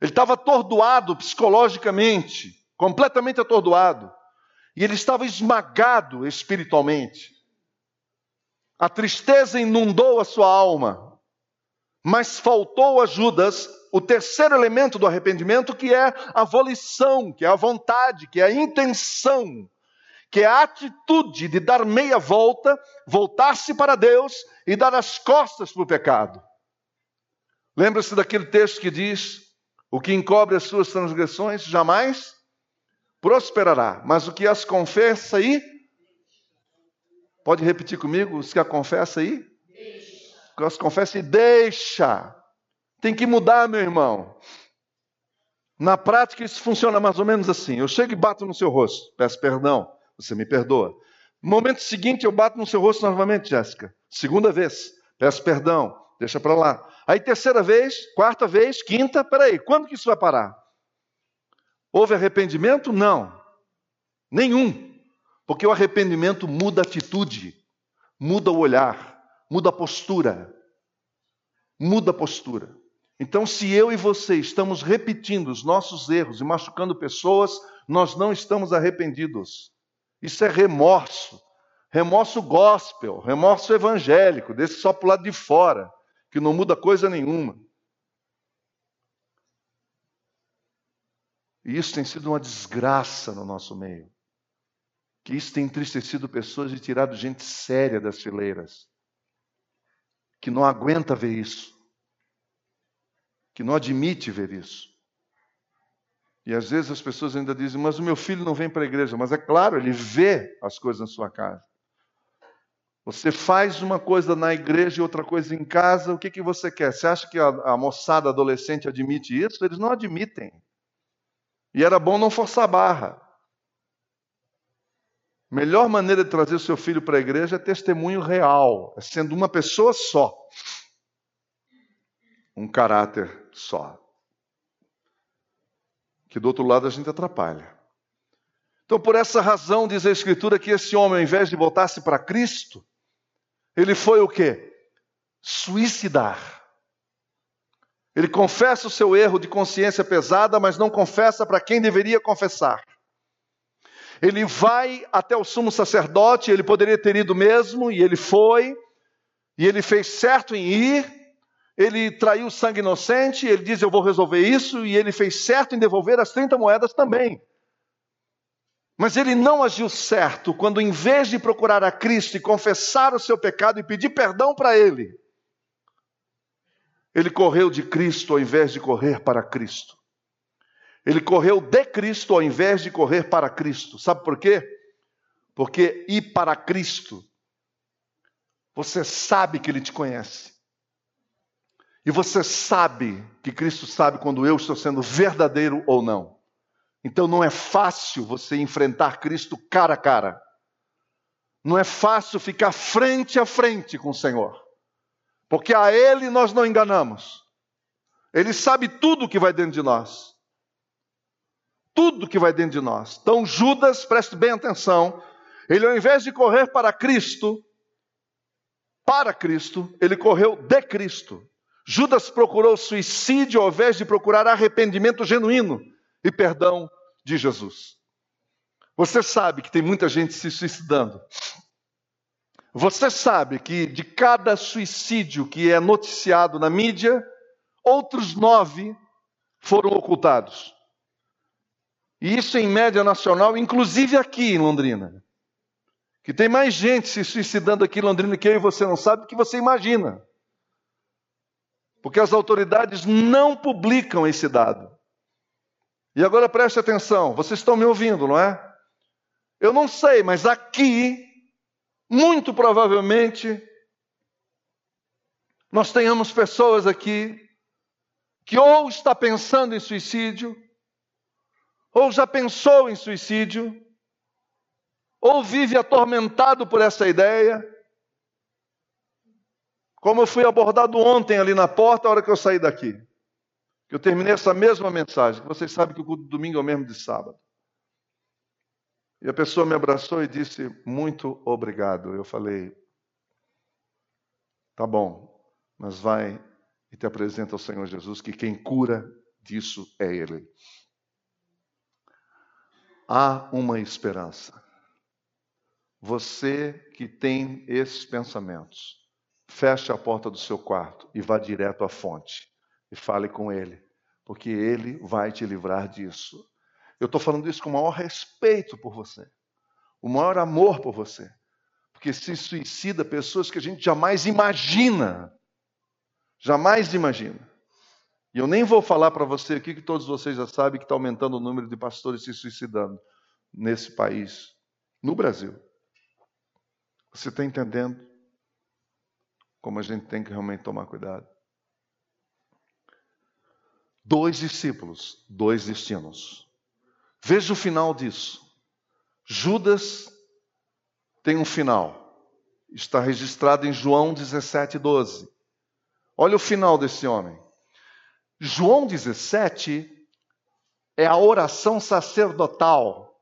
Ele estava atordoado psicologicamente, completamente atordoado. E ele estava esmagado espiritualmente. A tristeza inundou a sua alma. Mas faltou a Judas o terceiro elemento do arrependimento, que é a volição, que é a vontade, que é a intenção, que é a atitude de dar meia volta, voltar-se para Deus e dar as costas para o pecado. Lembra-se daquele texto que diz: O que encobre as suas transgressões jamais prosperará, mas o que as confessa e. Pode repetir comigo? Os que a confessa aí? Deixa. O que as confessa e deixa. Tem que mudar, meu irmão. Na prática, isso funciona mais ou menos assim: eu chego e bato no seu rosto, peço perdão, você me perdoa. No momento seguinte, eu bato no seu rosto novamente, Jéssica. Segunda vez, peço perdão, deixa para lá. Aí, terceira vez, quarta vez, quinta, peraí, quando que isso vai parar? Houve arrependimento? Não, nenhum. Porque o arrependimento muda a atitude, muda o olhar, muda a postura. Muda a postura. Então, se eu e você estamos repetindo os nossos erros e machucando pessoas, nós não estamos arrependidos. Isso é remorso. Remorso gospel, remorso evangélico, desse só para o lado de fora, que não muda coisa nenhuma. E isso tem sido uma desgraça no nosso meio. Que isso tem entristecido pessoas e tirado gente séria das fileiras. Que não aguenta ver isso que não admite ver isso. E às vezes as pessoas ainda dizem, mas o meu filho não vem para a igreja. Mas é claro, ele vê as coisas na sua casa. Você faz uma coisa na igreja e outra coisa em casa, o que, que você quer? Você acha que a, a moçada adolescente admite isso? Eles não admitem. E era bom não forçar a barra. Melhor maneira de trazer o seu filho para a igreja é testemunho real, é sendo uma pessoa só um caráter só. Que do outro lado a gente atrapalha. Então, por essa razão, diz a Escritura que esse homem, ao invés de voltar-se para Cristo, ele foi o quê? Suicidar. Ele confessa o seu erro de consciência pesada, mas não confessa para quem deveria confessar. Ele vai até o sumo sacerdote, ele poderia ter ido mesmo, e ele foi, e ele fez certo em ir, ele traiu sangue inocente, ele diz: Eu vou resolver isso, e ele fez certo em devolver as 30 moedas também. Mas ele não agiu certo quando, em vez de procurar a Cristo e confessar o seu pecado e pedir perdão para ele, ele correu de Cristo ao invés de correr para Cristo. Ele correu de Cristo ao invés de correr para Cristo. Sabe por quê? Porque ir para Cristo, você sabe que Ele te conhece. E você sabe que Cristo sabe quando eu estou sendo verdadeiro ou não. Então não é fácil você enfrentar Cristo cara a cara. Não é fácil ficar frente a frente com o Senhor. Porque a Ele nós não enganamos. Ele sabe tudo que vai dentro de nós. Tudo que vai dentro de nós. Então Judas, preste bem atenção, ele ao invés de correr para Cristo, para Cristo, ele correu de Cristo. Judas procurou suicídio ao invés de procurar arrependimento genuíno e perdão de Jesus. Você sabe que tem muita gente se suicidando. Você sabe que de cada suicídio que é noticiado na mídia, outros nove foram ocultados. E isso em média nacional, inclusive aqui em Londrina. Que tem mais gente se suicidando aqui em Londrina que eu e você não sabe do que você imagina. Porque as autoridades não publicam esse dado. E agora preste atenção, vocês estão me ouvindo, não é? Eu não sei, mas aqui, muito provavelmente, nós tenhamos pessoas aqui que ou está pensando em suicídio, ou já pensou em suicídio, ou vive atormentado por essa ideia. Como eu fui abordado ontem ali na porta, a hora que eu saí daqui. Que eu terminei essa mesma mensagem, vocês sabem que o culto de domingo é o mesmo de sábado. E a pessoa me abraçou e disse: Muito obrigado. Eu falei: Tá bom, mas vai e te apresenta ao Senhor Jesus, que quem cura disso é Ele. Há uma esperança. Você que tem esses pensamentos, feche a porta do seu quarto e vá direto à fonte e fale com Ele, porque Ele vai te livrar disso. Eu estou falando isso com o maior respeito por você, o maior amor por você, porque se suicida pessoas que a gente jamais imagina Jamais imagina. E eu nem vou falar para você aqui que todos vocês já sabem que está aumentando o número de pastores se suicidando nesse país, no Brasil. Você está entendendo como a gente tem que realmente tomar cuidado? Dois discípulos, dois destinos. Veja o final disso. Judas tem um final. Está registrado em João 17, 12. Olha o final desse homem. João 17 é a oração sacerdotal.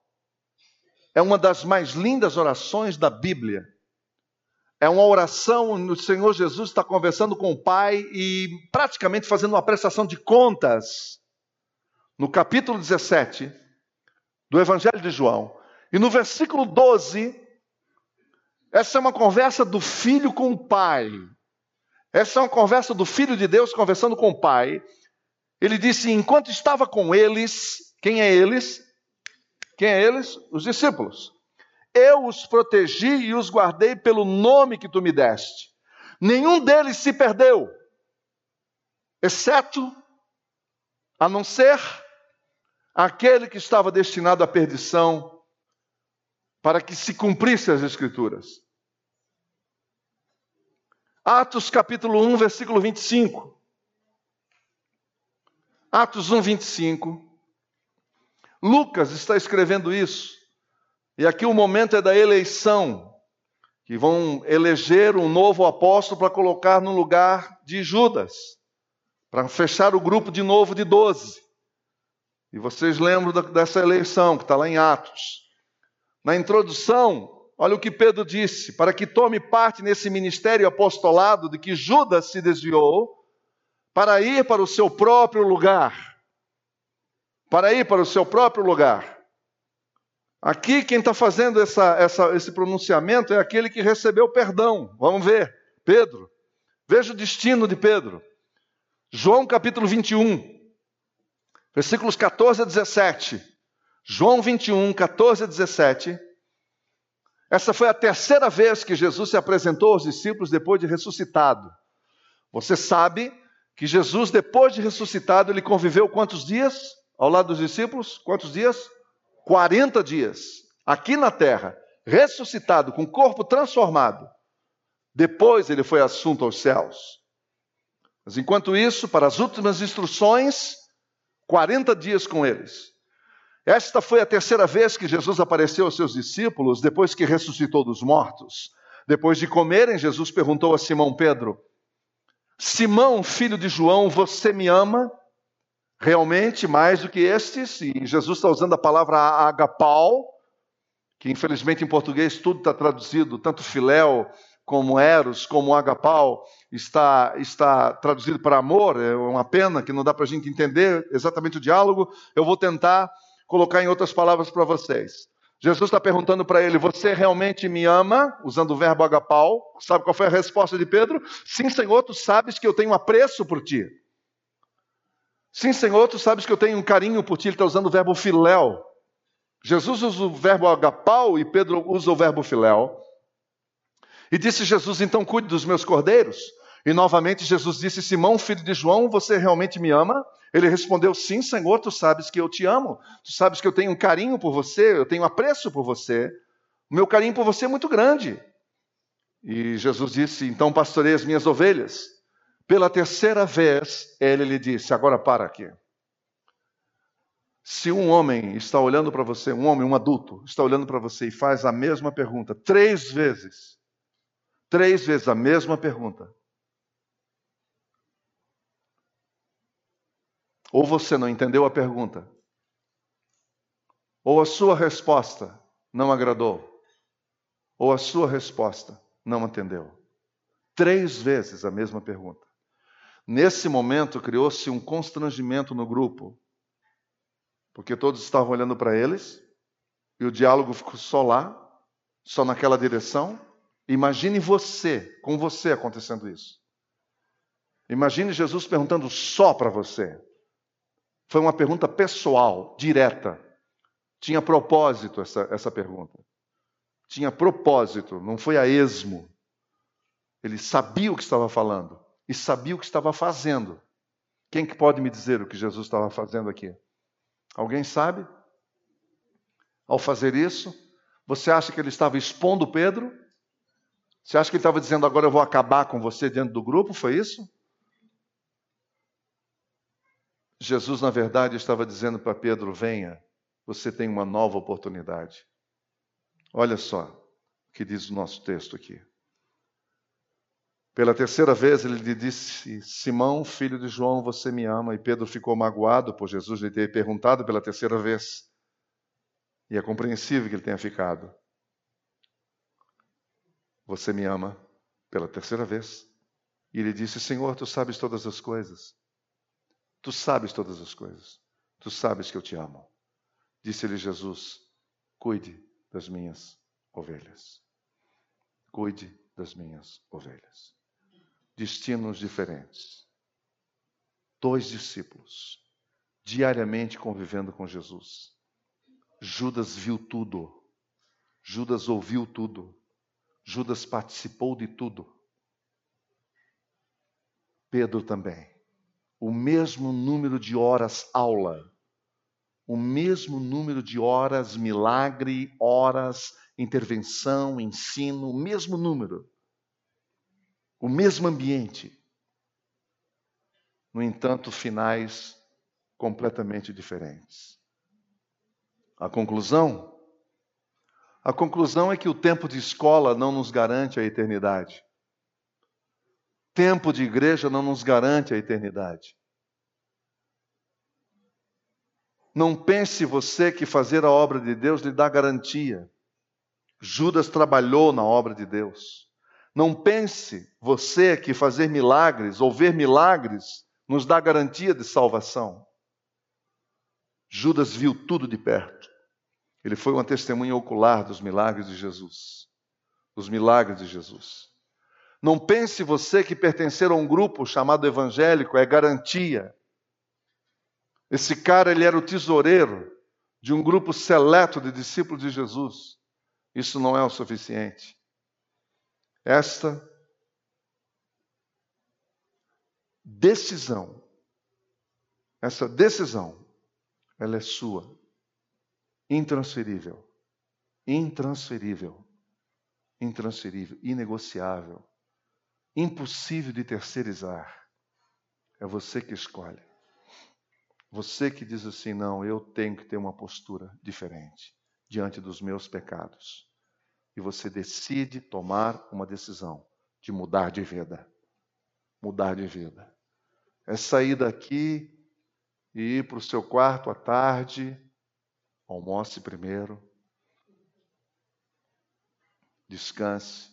É uma das mais lindas orações da Bíblia. É uma oração onde o Senhor Jesus está conversando com o Pai e praticamente fazendo uma prestação de contas. No capítulo 17 do Evangelho de João. E no versículo 12, essa é uma conversa do filho com o pai. Essa é uma conversa do Filho de Deus conversando com o Pai. Ele disse: enquanto estava com eles, quem é eles? Quem é eles? Os discípulos. Eu os protegi e os guardei pelo nome que tu me deste. Nenhum deles se perdeu, exceto, a não ser, aquele que estava destinado à perdição, para que se cumprisse as Escrituras. Atos capítulo 1, versículo 25. Atos 1, 25. Lucas está escrevendo isso. E aqui o momento é da eleição, que vão eleger um novo apóstolo para colocar no lugar de Judas, para fechar o grupo de novo de doze. E vocês lembram dessa eleição que está lá em Atos. Na introdução, Olha o que Pedro disse: para que tome parte nesse ministério apostolado de que Judas se desviou, para ir para o seu próprio lugar. Para ir para o seu próprio lugar. Aqui, quem está fazendo essa, essa, esse pronunciamento é aquele que recebeu perdão. Vamos ver. Pedro. Veja o destino de Pedro. João capítulo 21, versículos 14 a 17. João 21, 14 a 17. Essa foi a terceira vez que Jesus se apresentou aos discípulos depois de ressuscitado. Você sabe que Jesus, depois de ressuscitado, ele conviveu quantos dias ao lado dos discípulos? Quantos dias? 40 dias, aqui na terra, ressuscitado, com o corpo transformado. Depois ele foi assunto aos céus. Mas enquanto isso, para as últimas instruções, 40 dias com eles. Esta foi a terceira vez que Jesus apareceu aos seus discípulos depois que ressuscitou dos mortos. Depois de comerem, Jesus perguntou a Simão Pedro: Simão, filho de João, você me ama realmente mais do que estes? E Jesus está usando a palavra agapau, que infelizmente em português tudo está traduzido, tanto filéu como eros, como agapau, está, está traduzido para amor. É uma pena que não dá para a gente entender exatamente o diálogo. Eu vou tentar colocar em outras palavras para vocês. Jesus está perguntando para ele: Você realmente me ama? Usando o verbo agapau. Sabe qual foi a resposta de Pedro? Sim, Senhor, tu sabes que eu tenho apreço por ti. Sim, Senhor, tu sabes que eu tenho um carinho por ti. Ele está usando o verbo filéu. Jesus usa o verbo agapau e Pedro usa o verbo filéu. E disse Jesus: Então cuide dos meus cordeiros. E novamente Jesus disse: Simão, filho de João, você realmente me ama? Ele respondeu: Sim, Senhor, tu sabes que eu te amo. Tu sabes que eu tenho um carinho por você, eu tenho apreço por você. O meu carinho por você é muito grande. E Jesus disse: Então pastorei as minhas ovelhas. Pela terceira vez, ele lhe disse: Agora para aqui. Se um homem está olhando para você, um homem, um adulto, está olhando para você e faz a mesma pergunta três vezes, três vezes a mesma pergunta, ou você não entendeu a pergunta, ou a sua resposta não agradou, ou a sua resposta não atendeu. Três vezes a mesma pergunta. Nesse momento criou-se um constrangimento no grupo porque todos estavam olhando para eles e o diálogo ficou só lá, só naquela direção. Imagine você, com você acontecendo isso. Imagine Jesus perguntando só para você. Foi uma pergunta pessoal, direta. Tinha propósito essa, essa pergunta. Tinha propósito, não foi a esmo. Ele sabia o que estava falando e sabia o que estava fazendo. Quem que pode me dizer o que Jesus estava fazendo aqui? Alguém sabe? Ao fazer isso, você acha que ele estava expondo Pedro? Você acha que ele estava dizendo agora eu vou acabar com você dentro do grupo? Foi isso? Jesus, na verdade, estava dizendo para Pedro: venha, você tem uma nova oportunidade. Olha só o que diz o nosso texto aqui. Pela terceira vez ele lhe disse: Simão, filho de João, você me ama? E Pedro ficou magoado por Jesus lhe ter perguntado pela terceira vez. E é compreensível que ele tenha ficado. Você me ama? Pela terceira vez. E ele disse: Senhor, tu sabes todas as coisas. Tu sabes todas as coisas. Tu sabes que eu te amo. Disse-lhe Jesus: Cuide das minhas ovelhas. Cuide das minhas ovelhas destinos diferentes. Dois discípulos, diariamente convivendo com Jesus. Judas viu tudo. Judas ouviu tudo. Judas participou de tudo. Pedro também. O mesmo número de horas aula, o mesmo número de horas milagre, horas intervenção, ensino, o mesmo número o mesmo ambiente. No entanto, finais completamente diferentes. A conclusão? A conclusão é que o tempo de escola não nos garante a eternidade. Tempo de igreja não nos garante a eternidade. Não pense você que fazer a obra de Deus lhe dá garantia. Judas trabalhou na obra de Deus. Não pense você que fazer milagres ou ver milagres nos dá garantia de salvação. Judas viu tudo de perto. Ele foi uma testemunha ocular dos milagres de Jesus. Dos milagres de Jesus. Não pense você que pertencer a um grupo chamado evangélico é garantia. Esse cara, ele era o tesoureiro de um grupo seleto de discípulos de Jesus. Isso não é o suficiente. Esta decisão, essa decisão, ela é sua, intransferível, intransferível, intransferível, inegociável, impossível de terceirizar. É você que escolhe. Você que diz assim: não, eu tenho que ter uma postura diferente diante dos meus pecados e você decide tomar uma decisão de mudar de vida. Mudar de vida. É sair daqui e ir para o seu quarto à tarde, almoce primeiro, descanse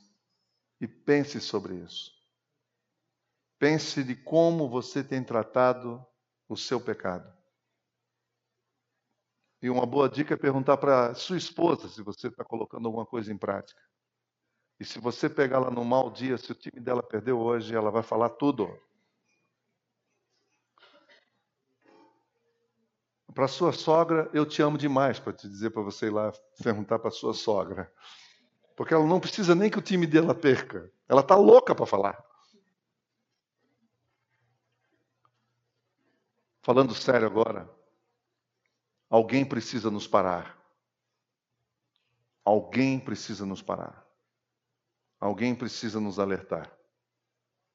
e pense sobre isso. Pense de como você tem tratado o seu pecado. E uma boa dica é perguntar para sua esposa se você está colocando alguma coisa em prática. E se você pegar ela num mau dia, se o time dela perdeu hoje, ela vai falar tudo. Para sua sogra, eu te amo demais, para te dizer para você ir lá perguntar para sua sogra. Porque ela não precisa nem que o time dela perca. Ela está louca para falar. Falando sério agora, alguém precisa nos parar. Alguém precisa nos parar. Alguém precisa nos alertar.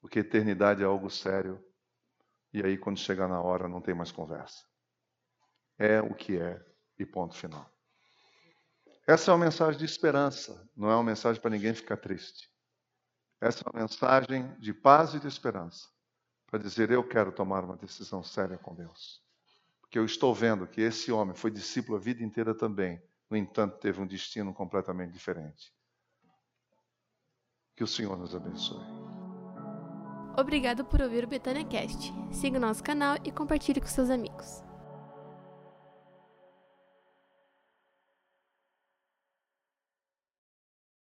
Porque eternidade é algo sério. E aí, quando chegar na hora, não tem mais conversa. É o que é, e ponto final. Essa é uma mensagem de esperança, não é uma mensagem para ninguém ficar triste. Essa é uma mensagem de paz e de esperança, para dizer: eu quero tomar uma decisão séria com Deus. Porque eu estou vendo que esse homem foi discípulo a vida inteira também, no entanto, teve um destino completamente diferente. Que o Senhor nos abençoe. Obrigado por ouvir o Betânia Cast. Siga o nosso canal e compartilhe com seus amigos.